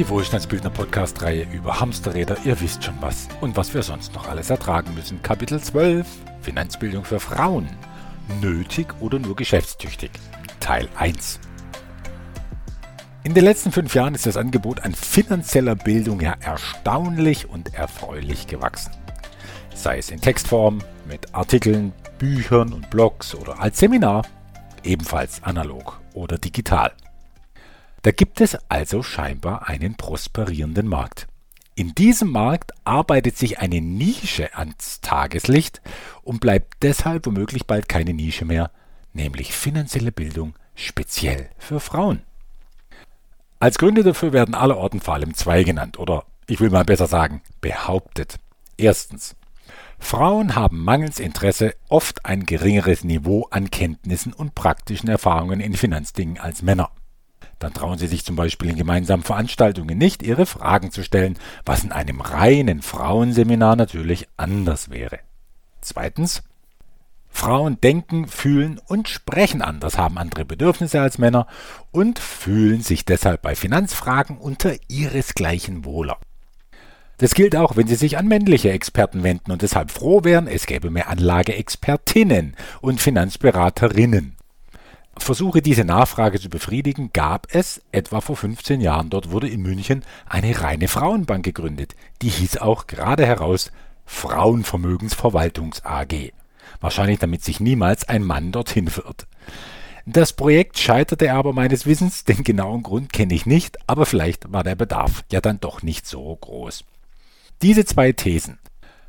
Die Wohlstandsbildner Podcast-Reihe über Hamsterräder, ihr wisst schon was. Und was wir sonst noch alles ertragen müssen. Kapitel 12 Finanzbildung für Frauen. Nötig oder nur geschäftstüchtig. Teil 1. In den letzten fünf Jahren ist das Angebot an finanzieller Bildung ja erstaunlich und erfreulich gewachsen. Sei es in Textform, mit Artikeln, Büchern und Blogs oder als Seminar, ebenfalls analog oder digital. Da gibt es also scheinbar einen prosperierenden Markt. In diesem Markt arbeitet sich eine Nische ans Tageslicht und bleibt deshalb womöglich bald keine Nische mehr, nämlich finanzielle Bildung speziell für Frauen. Als Gründe dafür werden allerorten vor allem zwei genannt oder ich will mal besser sagen behauptet. Erstens. Frauen haben mangels Interesse oft ein geringeres Niveau an Kenntnissen und praktischen Erfahrungen in Finanzdingen als Männer. Dann trauen sie sich zum Beispiel in gemeinsamen Veranstaltungen nicht, ihre Fragen zu stellen, was in einem reinen Frauenseminar natürlich anders wäre. Zweitens, Frauen denken, fühlen und sprechen anders, haben andere Bedürfnisse als Männer und fühlen sich deshalb bei Finanzfragen unter ihresgleichen wohler. Das gilt auch, wenn Sie sich an männliche Experten wenden und deshalb froh wären, es gäbe mehr Anlageexpertinnen und Finanzberaterinnen. Versuche, diese Nachfrage zu befriedigen, gab es etwa vor 15 Jahren. Dort wurde in München eine reine Frauenbank gegründet. Die hieß auch gerade heraus Frauenvermögensverwaltungs AG. Wahrscheinlich damit sich niemals ein Mann dorthin wird. Das Projekt scheiterte aber meines Wissens, den genauen Grund kenne ich nicht, aber vielleicht war der Bedarf ja dann doch nicht so groß. Diese zwei Thesen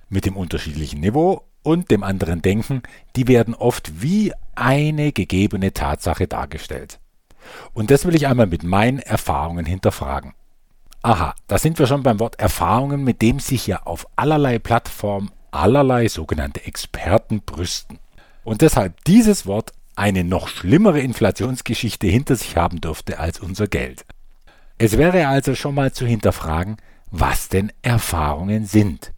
mit dem unterschiedlichen Niveau und dem anderen Denken, die werden oft wie eine gegebene Tatsache dargestellt. Und das will ich einmal mit meinen Erfahrungen hinterfragen. Aha, da sind wir schon beim Wort Erfahrungen, mit dem sich ja auf allerlei Plattformen allerlei sogenannte Experten brüsten. Und deshalb dieses Wort eine noch schlimmere Inflationsgeschichte hinter sich haben dürfte als unser Geld. Es wäre also schon mal zu hinterfragen, was denn Erfahrungen sind.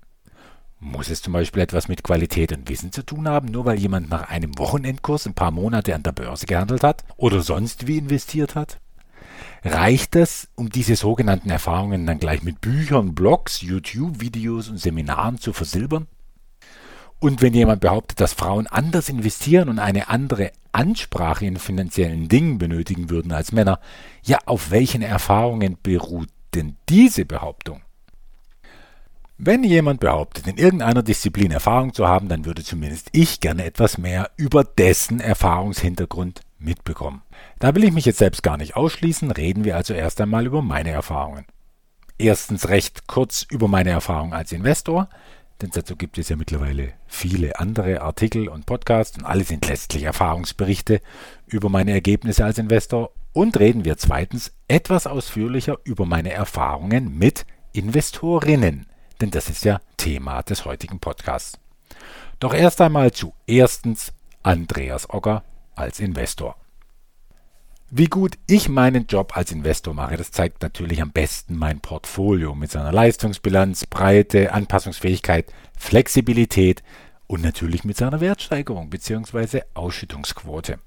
Muss es zum Beispiel etwas mit Qualität und Wissen zu tun haben, nur weil jemand nach einem Wochenendkurs ein paar Monate an der Börse gehandelt hat oder sonst wie investiert hat? Reicht es, um diese sogenannten Erfahrungen dann gleich mit Büchern, Blogs, YouTube-Videos und Seminaren zu versilbern? Und wenn jemand behauptet, dass Frauen anders investieren und eine andere Ansprache in finanziellen Dingen benötigen würden als Männer, ja, auf welchen Erfahrungen beruht denn diese Behauptung? Wenn jemand behauptet, in irgendeiner Disziplin Erfahrung zu haben, dann würde zumindest ich gerne etwas mehr über dessen Erfahrungshintergrund mitbekommen. Da will ich mich jetzt selbst gar nicht ausschließen, reden wir also erst einmal über meine Erfahrungen. Erstens recht kurz über meine Erfahrung als Investor, denn dazu gibt es ja mittlerweile viele andere Artikel und Podcasts und alle sind letztlich Erfahrungsberichte über meine Ergebnisse als Investor und reden wir zweitens etwas ausführlicher über meine Erfahrungen mit Investorinnen denn das ist ja Thema des heutigen Podcasts. Doch erst einmal zu erstens Andreas Ogger als Investor. Wie gut ich meinen Job als Investor mache, das zeigt natürlich am besten mein Portfolio mit seiner Leistungsbilanz, Breite, Anpassungsfähigkeit, Flexibilität und natürlich mit seiner Wertsteigerung bzw. Ausschüttungsquote.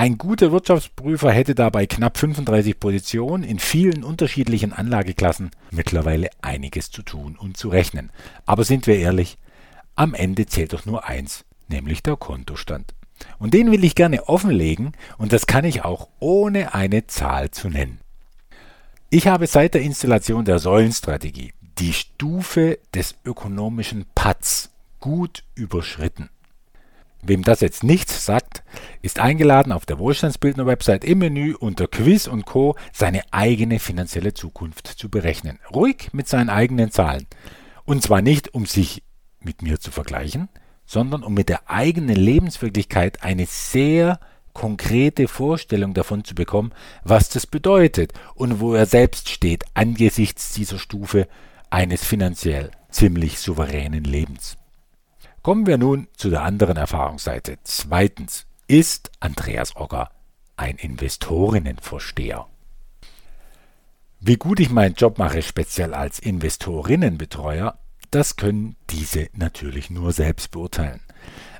Ein guter Wirtschaftsprüfer hätte dabei knapp 35 Positionen in vielen unterschiedlichen Anlageklassen mittlerweile einiges zu tun und zu rechnen. Aber sind wir ehrlich, am Ende zählt doch nur eins, nämlich der Kontostand. Und den will ich gerne offenlegen und das kann ich auch ohne eine Zahl zu nennen. Ich habe seit der Installation der Säulenstrategie die Stufe des ökonomischen Patz gut überschritten. Wem das jetzt nichts sagt, ist eingeladen, auf der Wohlstandsbildner-Website im Menü unter Quiz und Co. seine eigene finanzielle Zukunft zu berechnen. Ruhig mit seinen eigenen Zahlen. Und zwar nicht, um sich mit mir zu vergleichen, sondern um mit der eigenen Lebenswirklichkeit eine sehr konkrete Vorstellung davon zu bekommen, was das bedeutet und wo er selbst steht angesichts dieser Stufe eines finanziell ziemlich souveränen Lebens. Kommen wir nun zu der anderen Erfahrungsseite. Zweitens ist Andreas Ogger ein Investorinnenversteher. Wie gut ich meinen Job mache, speziell als Investorinnenbetreuer, das können diese natürlich nur selbst beurteilen.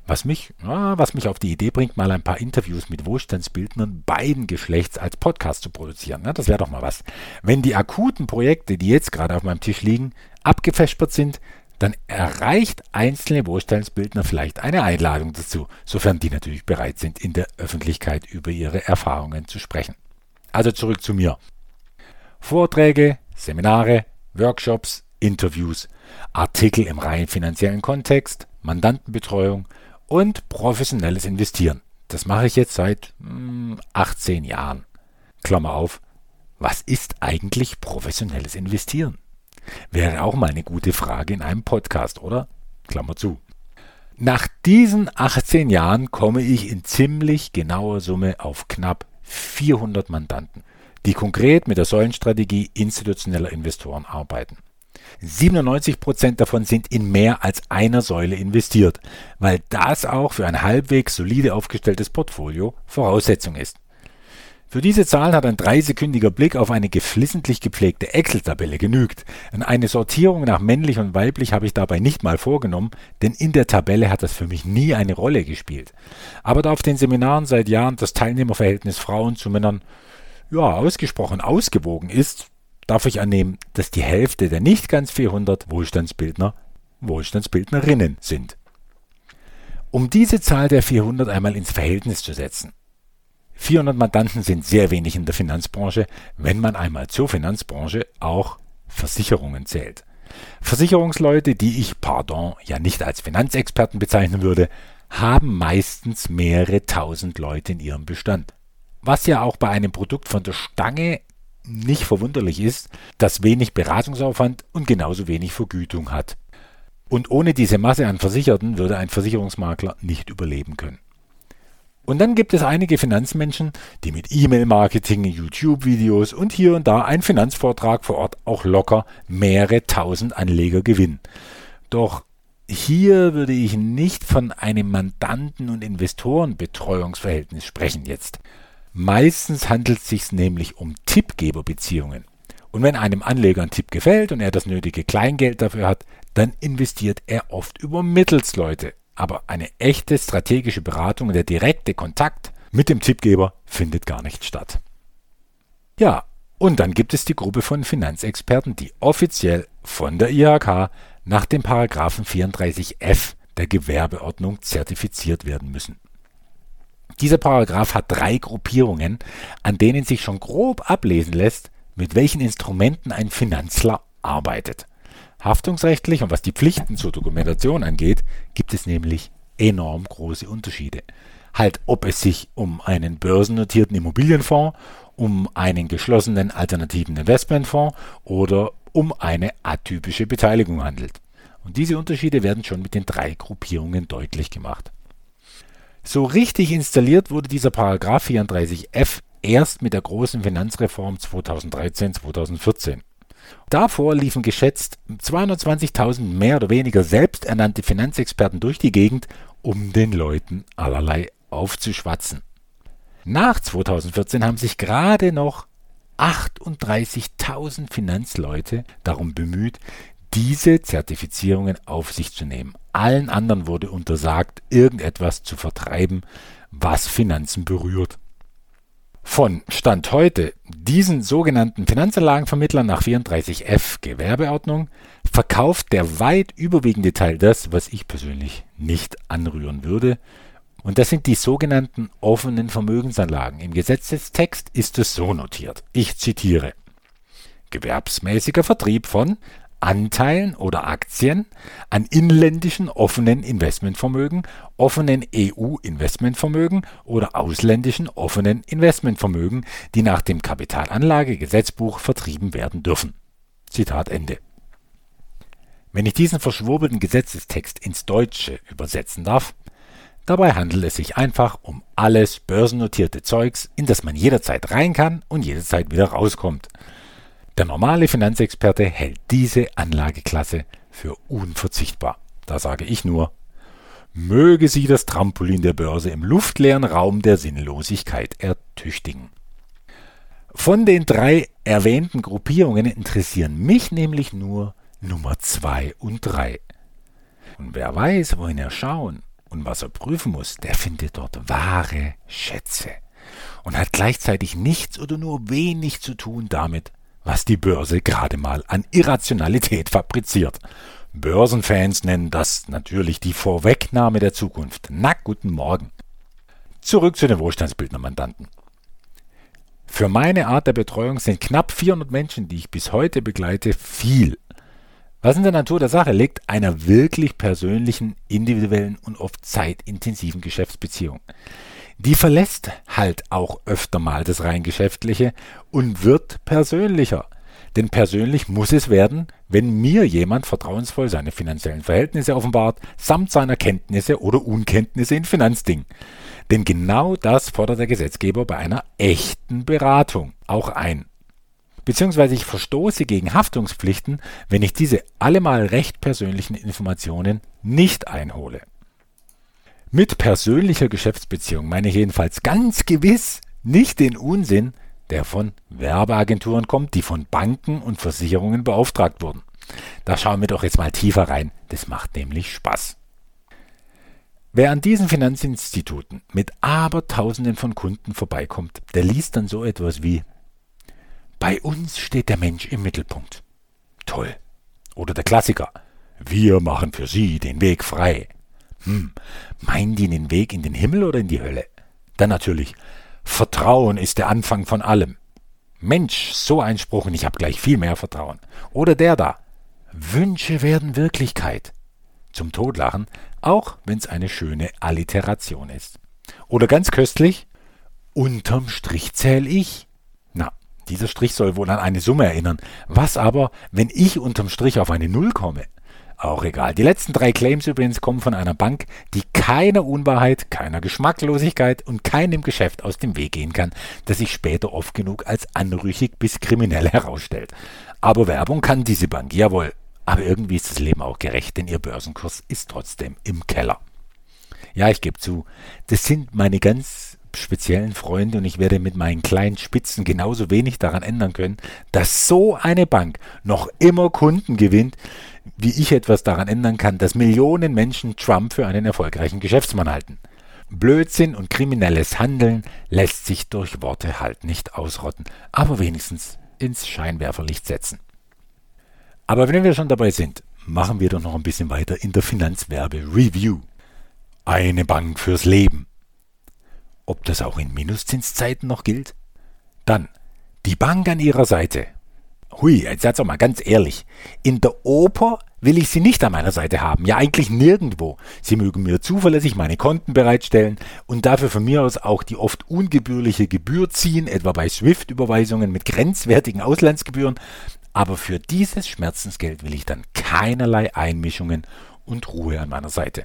Was mich, ja, was mich auf die Idee bringt, mal ein paar Interviews mit Wohlstandsbildnern beiden Geschlechts als Podcast zu produzieren. Ja, das wäre doch mal was. Wenn die akuten Projekte, die jetzt gerade auf meinem Tisch liegen, abgefespert sind, dann erreicht einzelne Wohlstandsbildner vielleicht eine Einladung dazu, sofern die natürlich bereit sind, in der Öffentlichkeit über ihre Erfahrungen zu sprechen. Also zurück zu mir. Vorträge, Seminare, Workshops, Interviews, Artikel im rein finanziellen Kontext, Mandantenbetreuung und professionelles Investieren. Das mache ich jetzt seit mh, hm, 18 Jahren. Klammer auf, was ist eigentlich professionelles Investieren? Wäre auch mal eine gute Frage in einem Podcast, oder? Klammer zu. Nach diesen 18 Jahren komme ich in ziemlich genauer Summe auf knapp 400 Mandanten, die konkret mit der Säulenstrategie institutioneller Investoren arbeiten. 97 Prozent davon sind in mehr als einer Säule investiert, weil das auch für ein halbwegs solide aufgestelltes Portfolio Voraussetzung ist. Für diese Zahlen hat ein dreisekündiger Blick auf eine geflissentlich gepflegte Excel-Tabelle genügt. Eine Sortierung nach männlich und weiblich habe ich dabei nicht mal vorgenommen, denn in der Tabelle hat das für mich nie eine Rolle gespielt. Aber da auf den Seminaren seit Jahren das Teilnehmerverhältnis Frauen zu Männern ja, ausgesprochen ausgewogen ist, darf ich annehmen, dass die Hälfte der nicht ganz 400 Wohlstandsbildner Wohlstandsbildnerinnen sind. Um diese Zahl der 400 einmal ins Verhältnis zu setzen, 400 Mandanten sind sehr wenig in der Finanzbranche, wenn man einmal zur Finanzbranche auch Versicherungen zählt. Versicherungsleute, die ich, pardon, ja nicht als Finanzexperten bezeichnen würde, haben meistens mehrere tausend Leute in ihrem Bestand. Was ja auch bei einem Produkt von der Stange nicht verwunderlich ist, das wenig Beratungsaufwand und genauso wenig Vergütung hat. Und ohne diese Masse an Versicherten würde ein Versicherungsmakler nicht überleben können. Und dann gibt es einige Finanzmenschen, die mit E-Mail-Marketing, YouTube-Videos und hier und da einen Finanzvortrag vor Ort auch locker mehrere tausend Anleger gewinnen. Doch hier würde ich nicht von einem Mandanten- und Investorenbetreuungsverhältnis sprechen jetzt. Meistens handelt es sich nämlich um Tippgeberbeziehungen. Und wenn einem Anleger ein Tipp gefällt und er das nötige Kleingeld dafür hat, dann investiert er oft über Mittelsleute, aber eine echte strategische Beratung und der direkte Kontakt mit dem Tippgeber findet gar nicht statt. Ja, und dann gibt es die Gruppe von Finanzexperten, die offiziell von der IHK nach dem Paragraphen 34f der Gewerbeordnung zertifiziert werden müssen. Dieser Paragraph hat drei Gruppierungen, an denen sich schon grob ablesen lässt, mit welchen Instrumenten ein Finanzler arbeitet. Haftungsrechtlich und was die Pflichten zur Dokumentation angeht, gibt es nämlich enorm große Unterschiede. Halt, ob es sich um einen börsennotierten Immobilienfonds, um einen geschlossenen alternativen Investmentfonds oder um eine atypische Beteiligung handelt. Und diese Unterschiede werden schon mit den drei Gruppierungen deutlich gemacht. So richtig installiert wurde dieser Paragraph 34f erst mit der großen Finanzreform 2013-2014. Davor liefen geschätzt 220.000 mehr oder weniger selbsternannte Finanzexperten durch die Gegend, um den Leuten allerlei aufzuschwatzen. Nach 2014 haben sich gerade noch 38.000 Finanzleute darum bemüht, diese Zertifizierungen auf sich zu nehmen. Allen anderen wurde untersagt, irgendetwas zu vertreiben, was Finanzen berührt von Stand heute diesen sogenannten Finanzanlagenvermittlern nach 34f Gewerbeordnung verkauft der weit überwiegende Teil das, was ich persönlich nicht anrühren würde. Und das sind die sogenannten offenen Vermögensanlagen. Im Gesetzestext ist es so notiert. Ich zitiere. Gewerbsmäßiger Vertrieb von Anteilen oder Aktien an inländischen offenen Investmentvermögen, offenen EU-Investmentvermögen oder ausländischen offenen Investmentvermögen, die nach dem Kapitalanlagegesetzbuch vertrieben werden dürfen. Zitat Ende. Wenn ich diesen verschwurbelten Gesetzestext ins Deutsche übersetzen darf, dabei handelt es sich einfach um alles börsennotierte Zeugs, in das man jederzeit rein kann und jederzeit wieder rauskommt. Der normale Finanzexperte hält diese Anlageklasse für unverzichtbar. Da sage ich nur, möge sie das Trampolin der Börse im luftleeren Raum der Sinnlosigkeit ertüchtigen. Von den drei erwähnten Gruppierungen interessieren mich nämlich nur Nummer zwei und drei. Und wer weiß, wohin er schauen, Und was er prüfen muss, der findet dort wahre Schätze und hat gleichzeitig nichts oder nur wenig zu tun damit, was die Börse gerade mal an Irrationalität fabriziert. Börsenfans nennen das natürlich die Vorwegnahme der Zukunft. Na, guten Morgen. Zurück zu den Wohlstandsbildnermandanten. Für meine Art der Betreuung sind knapp 400 Menschen, die ich bis heute begleite, viel. Was in der Natur der Sache liegt, einer wirklich persönlichen, individuellen und oft zeitintensiven Geschäftsbeziehung. Die verlässt halt auch öfter mal das rein Geschäftliche und wird persönlicher. Denn persönlich muss es werden, wenn mir jemand vertrauensvoll seine finanziellen Verhältnisse offenbart, samt seiner Kenntnisse oder Unkenntnisse in Finanzdingen. Denn genau das fordert der Gesetzgeber bei einer echten Beratung auch ein. Beziehungsweise ich verstoße gegen Haftungspflichten, wenn ich diese allemal recht persönlichen Informationen nicht einhole. Mit persönlicher Geschäftsbeziehung meine ich jedenfalls ganz gewiss nicht den Unsinn, der von Werbeagenturen kommt, die von Banken und Versicherungen beauftragt wurden. Da schauen wir doch jetzt mal tiefer rein. Das macht nämlich Spaß. Wer an diesen Finanzinstituten mit Abertausenden von Kunden vorbeikommt, der liest dann so etwas wie Bei uns steht der Mensch im Mittelpunkt. Toll. Oder der Klassiker Wir machen für Sie den Weg frei. Hm, meinen die den Weg in den Himmel oder in die Hölle? Dann natürlich, Vertrauen ist der Anfang von allem. Mensch, so ein Spruch und ich habe gleich viel mehr Vertrauen. Oder der da, Wünsche werden Wirklichkeit. Zum Todlachen, auch wenn es eine schöne Alliteration ist. Oder ganz köstlich, unterm Strich zähl ich. Na, dieser Strich soll wohl an eine Summe erinnern. Was aber, wenn ich unterm Strich auf eine Null komme? Auch egal. Die letzten drei Claims übrigens kommen von einer Bank, die keiner Unwahrheit, keiner Geschmacklosigkeit und keinem Geschäft aus dem Weg gehen kann, das sich später oft genug als anrüchig bis kriminell herausstellt. Aber Werbung kann diese Bank, jawohl. Aber irgendwie ist das Leben auch gerecht, denn ihr Börsenkurs ist trotzdem im Keller. Ja, ich gebe zu, das sind meine ganz speziellen Freunde und ich werde mit meinen kleinen Spitzen genauso wenig daran ändern können, dass so eine Bank noch immer Kunden gewinnt, wie ich etwas daran ändern kann, dass Millionen Menschen Trump für einen erfolgreichen Geschäftsmann halten. Blödsinn und kriminelles Handeln lässt sich durch Worte halt nicht ausrotten, aber wenigstens ins Scheinwerferlicht setzen. Aber wenn wir schon dabei sind, machen wir doch noch ein bisschen weiter in der Finanzwerbe Review. Eine Bank fürs Leben. Ob das auch in Minuszinszeiten noch gilt? Dann die Bank an ihrer Seite Hui, jetzt sag's doch mal ganz ehrlich. In der Oper will ich Sie nicht an meiner Seite haben. Ja, eigentlich nirgendwo. Sie mögen mir zuverlässig meine Konten bereitstellen und dafür von mir aus auch die oft ungebührliche Gebühr ziehen, etwa bei SWIFT-Überweisungen mit grenzwertigen Auslandsgebühren. Aber für dieses Schmerzensgeld will ich dann keinerlei Einmischungen und Ruhe an meiner Seite.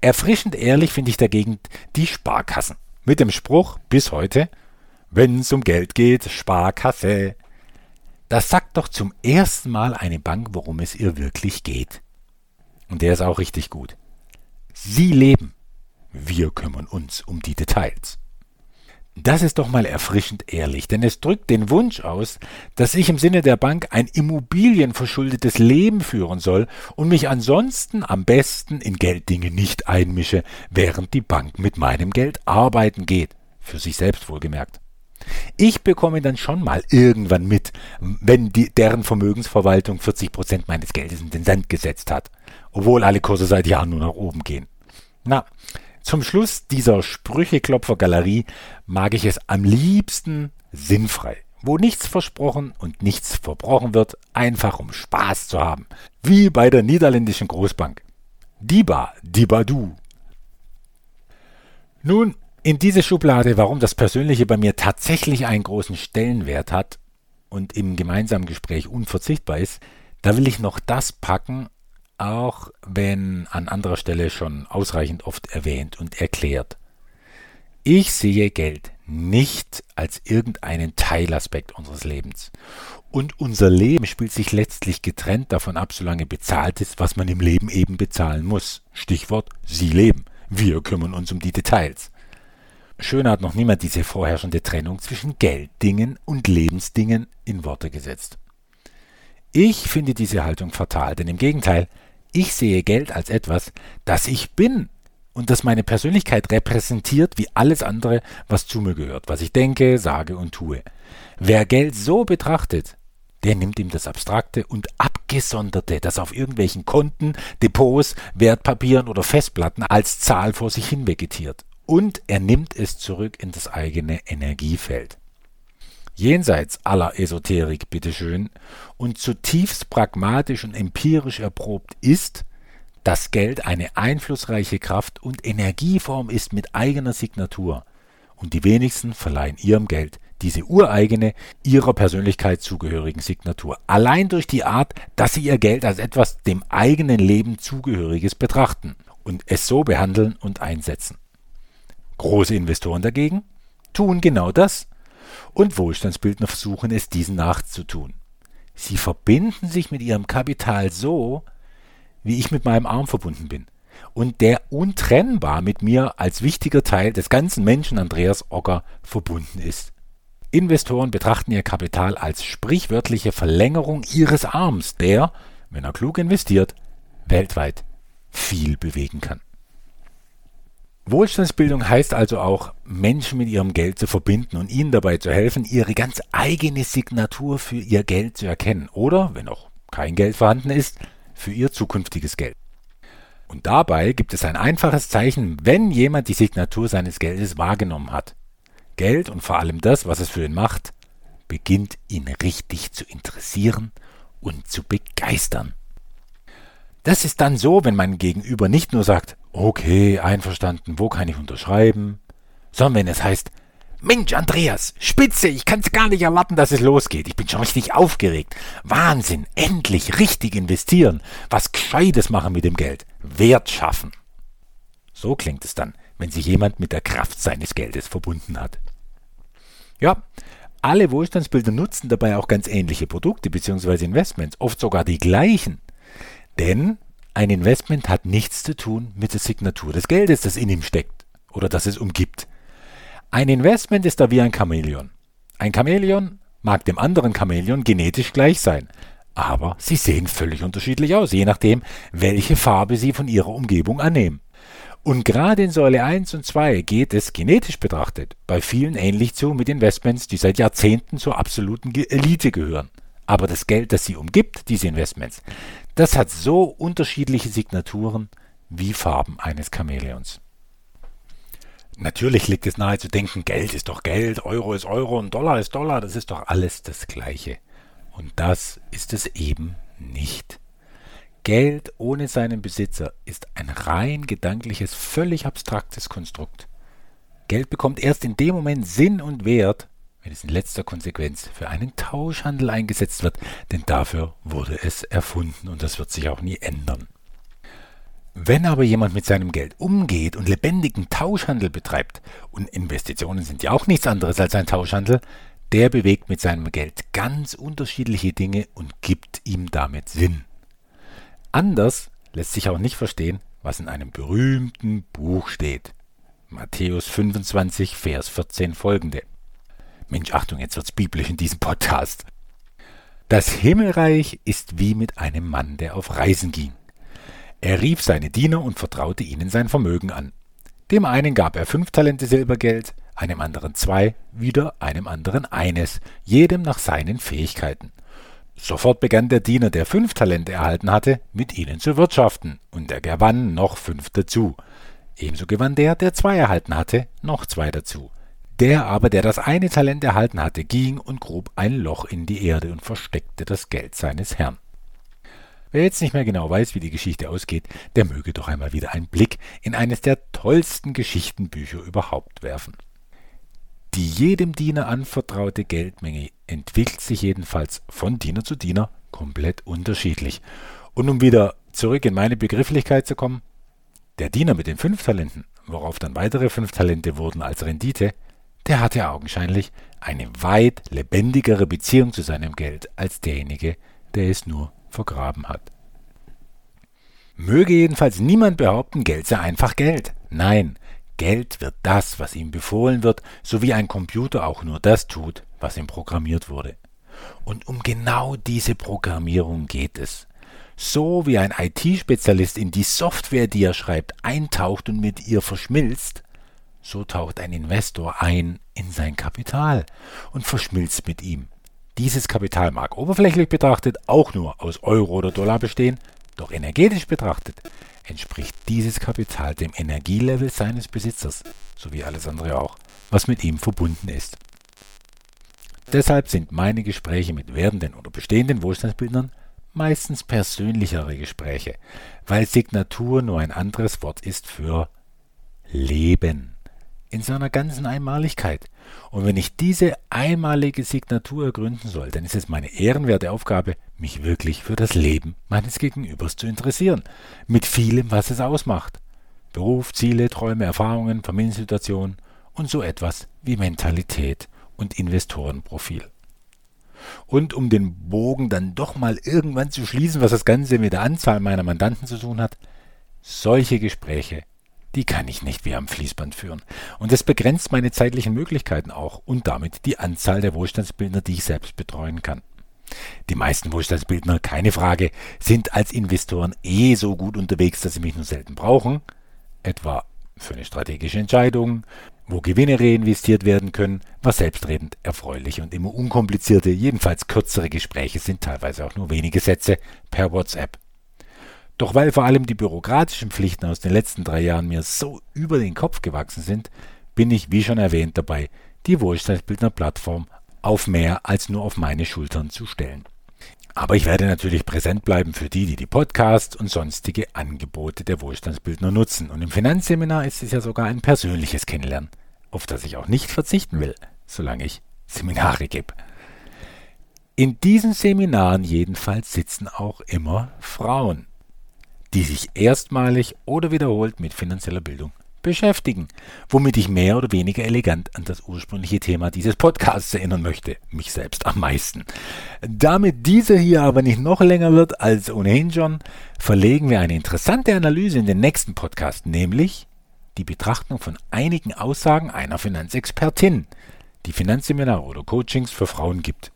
Erfrischend ehrlich finde ich dagegen die Sparkassen. Mit dem Spruch bis heute, wenn's um Geld geht, Sparkasse. Das sagt doch zum ersten Mal eine Bank, worum es ihr wirklich geht. Und der ist auch richtig gut. Sie leben. Wir kümmern uns um die Details. Das ist doch mal erfrischend ehrlich, denn es drückt den Wunsch aus, dass ich im Sinne der Bank ein immobilienverschuldetes Leben führen soll und mich ansonsten am besten in Gelddinge nicht einmische, während die Bank mit meinem Geld arbeiten geht. Für sich selbst wohlgemerkt. Ich bekomme dann schon mal irgendwann mit, wenn die, deren Vermögensverwaltung 40 Prozent meines Geldes in den Sand gesetzt hat, obwohl alle Kurse seit Jahren nur nach oben gehen. Na, zum Schluss dieser Sprücheklopfer-Galerie mag ich es am liebsten sinnfrei, wo nichts versprochen und nichts verbrochen wird, einfach um Spaß zu haben, wie bei der niederländischen Großbank. Diba, Dibadu. Nun, in diese Schublade, warum das Persönliche bei mir tatsächlich einen großen Stellenwert hat und im gemeinsamen Gespräch unverzichtbar ist, da will ich noch das packen, auch wenn an anderer Stelle schon ausreichend oft erwähnt und erklärt. Ich sehe Geld nicht als irgendeinen Teilaspekt unseres Lebens. Und unser Leben spielt sich letztlich getrennt davon ab, solange bezahlt ist, was man im Leben eben bezahlen muss. Stichwort Sie leben. Wir kümmern uns um die Details. Schöner hat noch niemand diese vorherrschende Trennung zwischen Gelddingen und Lebensdingen in Worte gesetzt. Ich finde diese Haltung fatal, denn im Gegenteil, ich sehe Geld als etwas, das ich bin, und das meine Persönlichkeit repräsentiert wie alles andere, was zu mir gehört, was ich denke, sage und tue. Wer Geld so betrachtet, der nimmt ihm das Abstrakte und Abgesonderte, das auf irgendwelchen Konten, Depots, Wertpapieren oder Festplatten als Zahl vor sich hin vegetiert. Und er nimmt es zurück in das eigene Energiefeld. Jenseits aller Esoterik, bitteschön, und zutiefst pragmatisch und empirisch erprobt ist, dass Geld eine einflussreiche Kraft und Energieform ist mit eigener Signatur, und die wenigsten verleihen ihrem Geld diese ureigene, ihrer Persönlichkeit zugehörigen Signatur, allein durch die Art, dass sie ihr Geld als etwas dem eigenen Leben zugehöriges betrachten und es so behandeln und einsetzen. Große Investoren dagegen tun genau das, und Wohlstandsbildner versuchen es diesen nachzutun. Sie verbinden sich mit ihrem Kapital so, wie ich mit meinem Arm verbunden bin und der untrennbar mit mir als wichtiger Teil des ganzen Menschen Andreas Ogger verbunden ist. Investoren betrachten ihr Kapital als sprichwörtliche Verlängerung ihres Arms, der, wenn er klug investiert, weltweit viel bewegen kann. Wohlstandsbildung heißt also auch, Menschen mit ihrem Geld zu verbinden und ihnen dabei zu helfen, ihre ganz eigene Signatur für ihr Geld zu erkennen oder, wenn noch kein Geld vorhanden ist, für ihr zukünftiges Geld. Und dabei gibt es ein einfaches Zeichen, wenn jemand die Signatur seines Geldes wahrgenommen hat. Geld und vor allem das, was es für ihn macht, beginnt ihn richtig zu interessieren und zu begeistern. Das ist dann so, wenn mein Gegenüber nicht nur sagt, okay, einverstanden, wo kann ich unterschreiben, sondern wenn es heißt, Mensch, Andreas, spitze, ich kann es gar nicht erwarten, dass es losgeht. Ich bin schon richtig aufgeregt. Wahnsinn, endlich richtig investieren. Was Gescheites machen mit dem Geld. Wert schaffen. So klingt es dann, wenn sich jemand mit der Kraft seines Geldes verbunden hat. Ja, alle Wohlstandsbilder nutzen dabei auch ganz ähnliche Produkte bzw. Investments, oft sogar die gleichen. Denn ein Investment hat nichts zu tun mit der Signatur des Geldes, das in ihm steckt oder das es umgibt. Ein Investment ist da wie ein Chamäleon. Ein Chamäleon mag dem anderen Chamäleon genetisch gleich sein, aber sie sehen völlig unterschiedlich aus, je nachdem, welche Farbe sie von ihrer Umgebung annehmen. Und gerade in Säule 1 und 2 geht es genetisch betrachtet bei vielen ähnlich zu mit Investments, die seit Jahrzehnten zur absoluten Elite gehören. Aber das Geld, das sie umgibt, diese Investments, das hat so unterschiedliche Signaturen wie Farben eines Chamäleons. Natürlich liegt es nahe zu denken, Geld ist doch Geld, Euro ist Euro und Dollar ist Dollar, das ist doch alles das Gleiche. Und das ist es eben nicht. Geld ohne seinen Besitzer ist ein rein gedankliches, völlig abstraktes Konstrukt. Geld bekommt erst in dem Moment Sinn und Wert, wenn es in letzter Konsequenz für einen Tauschhandel eingesetzt wird, denn dafür wurde es erfunden und das wird sich auch nie ändern. Wenn aber jemand mit seinem Geld umgeht und lebendigen Tauschhandel betreibt, und Investitionen sind ja auch nichts anderes als ein Tauschhandel, der bewegt mit seinem Geld ganz unterschiedliche Dinge und gibt ihm damit Sinn. Anders lässt sich auch nicht verstehen, was in einem berühmten Buch steht. Matthäus 25, Vers 14 folgende. Mensch, Achtung, jetzt wird's biblisch in diesem Podcast. Das Himmelreich ist wie mit einem Mann, der auf Reisen ging. Er rief seine Diener und vertraute ihnen sein Vermögen an. Dem einen gab er fünf Talente Silbergeld, einem anderen zwei, wieder einem anderen eines, jedem nach seinen Fähigkeiten. Sofort begann der Diener, der fünf Talente erhalten hatte, mit ihnen zu wirtschaften, und er gewann noch fünf dazu. Ebenso gewann der, der zwei erhalten hatte, noch zwei dazu. Der aber, der das eine Talent erhalten hatte, ging und grub ein Loch in die Erde und versteckte das Geld seines Herrn. Wer jetzt nicht mehr genau weiß, wie die Geschichte ausgeht, der möge doch einmal wieder einen Blick in eines der tollsten Geschichtenbücher überhaupt werfen. Die jedem Diener anvertraute Geldmenge entwickelt sich jedenfalls von Diener zu Diener komplett unterschiedlich. Und um wieder zurück in meine Begrifflichkeit zu kommen, der Diener mit den fünf Talenten, worauf dann weitere fünf Talente wurden als Rendite, der hatte augenscheinlich eine weit lebendigere Beziehung zu seinem Geld als derjenige, der es nur vergraben hat. Möge jedenfalls niemand behaupten, Geld sei einfach Geld. Nein, Geld wird das, was ihm befohlen wird, so wie ein Computer auch nur das tut, was ihm programmiert wurde. Und um genau diese Programmierung geht es. so wie ein IT-Spezialist in die Software, die er schreibt, eintaucht und mit ihr verschmilzt, so taucht ein Investor ein in sein Kapital und verschmilzt mit ihm. Dieses Kapital mag oberflächlich betrachtet auch nur aus Euro oder Dollar bestehen, doch energetisch betrachtet entspricht dieses Kapital dem Energielevel seines Besitzers, so wie alles andere auch, was mit ihm verbunden ist. Deshalb sind meine Gespräche mit werdenden oder bestehenden Wohlstandsbildnern meistens persönlichere Gespräche, weil Signatur nur ein anderes Wort ist für Leben in seiner ganzen Einmaligkeit. Und wenn ich diese einmalige Signatur ergründen soll, dann ist es meine ehrenwerte Aufgabe, mich wirklich für das Leben meines Gegenübers zu interessieren, mit vielem, was es ausmacht. Beruf, Ziele, Träume, Erfahrungen, Familiensituation und so etwas wie Mentalität und Investorenprofil. Und um den Bogen dann doch mal irgendwann zu schließen, was das Ganze mit der Anzahl meiner Mandanten zu tun hat, solche Gespräche, die kann ich nicht wie am Fließband führen. Und das begrenzt meine zeitlichen Möglichkeiten auch und damit die Anzahl der Wohlstandsbildner, die ich selbst betreuen kann. Die meisten Wohlstandsbildner, keine Frage, sind als Investoren eh so gut unterwegs, dass sie mich nur selten brauchen, etwa für eine strategische Entscheidung, wo Gewinne reinvestiert werden können, was selbstredend erfreuliche und immer unkomplizierte, jedenfalls kürzere Gespräche sind, teilweise auch nur wenige Sätze per WhatsApp. Doch weil vor allem die bürokratischen Pflichten aus den letzten drei Jahren mir so über den Kopf gewachsen sind, bin ich, wie schon erwähnt, dabei, die Wohlstandsbildner Plattform auf mehr als nur auf meine Schultern zu stellen. Aber ich werde natürlich präsent bleiben für die, die die Podcasts und sonstige Angebote der Wohlstandsbildner nutzen. Und im Finanzseminar ist es ja sogar ein persönliches Kennenlernen auf das ich auch nicht verzichten will, solange ich Seminare gebe. In diesen Seminaren jedenfalls sitzen auch immer Frauen, die sich erstmalig oder wiederholt mit finanzieller Bildung beschäftigen, womit ich mehr oder weniger elegant an das ursprüngliche Thema dieses Podcasts erinnern möchte, mich selbst am meisten. Damit dieser hier aber nicht noch länger wird als ohnehin schon, verlegen wir eine interessante Analyse in den nächsten Podcast, nämlich die Betrachtung von einigen Aussagen einer Finanzexpertin, die Finanzseminare oder Coachings für Frauen gibt.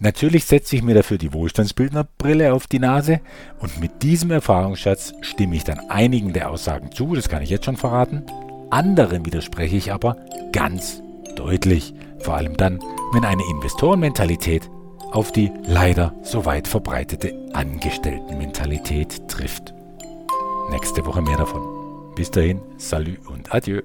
Natürlich setze ich mir dafür die Wohlstandsbildnerbrille auf die Nase und mit diesem Erfahrungsschatz stimme ich dann einigen der Aussagen zu, das kann ich jetzt schon verraten. Anderen widerspreche ich aber ganz deutlich, vor allem dann, wenn eine Investorenmentalität auf die leider so weit verbreitete Angestelltenmentalität trifft. Nächste Woche mehr davon. Bis dahin, salut und adieu.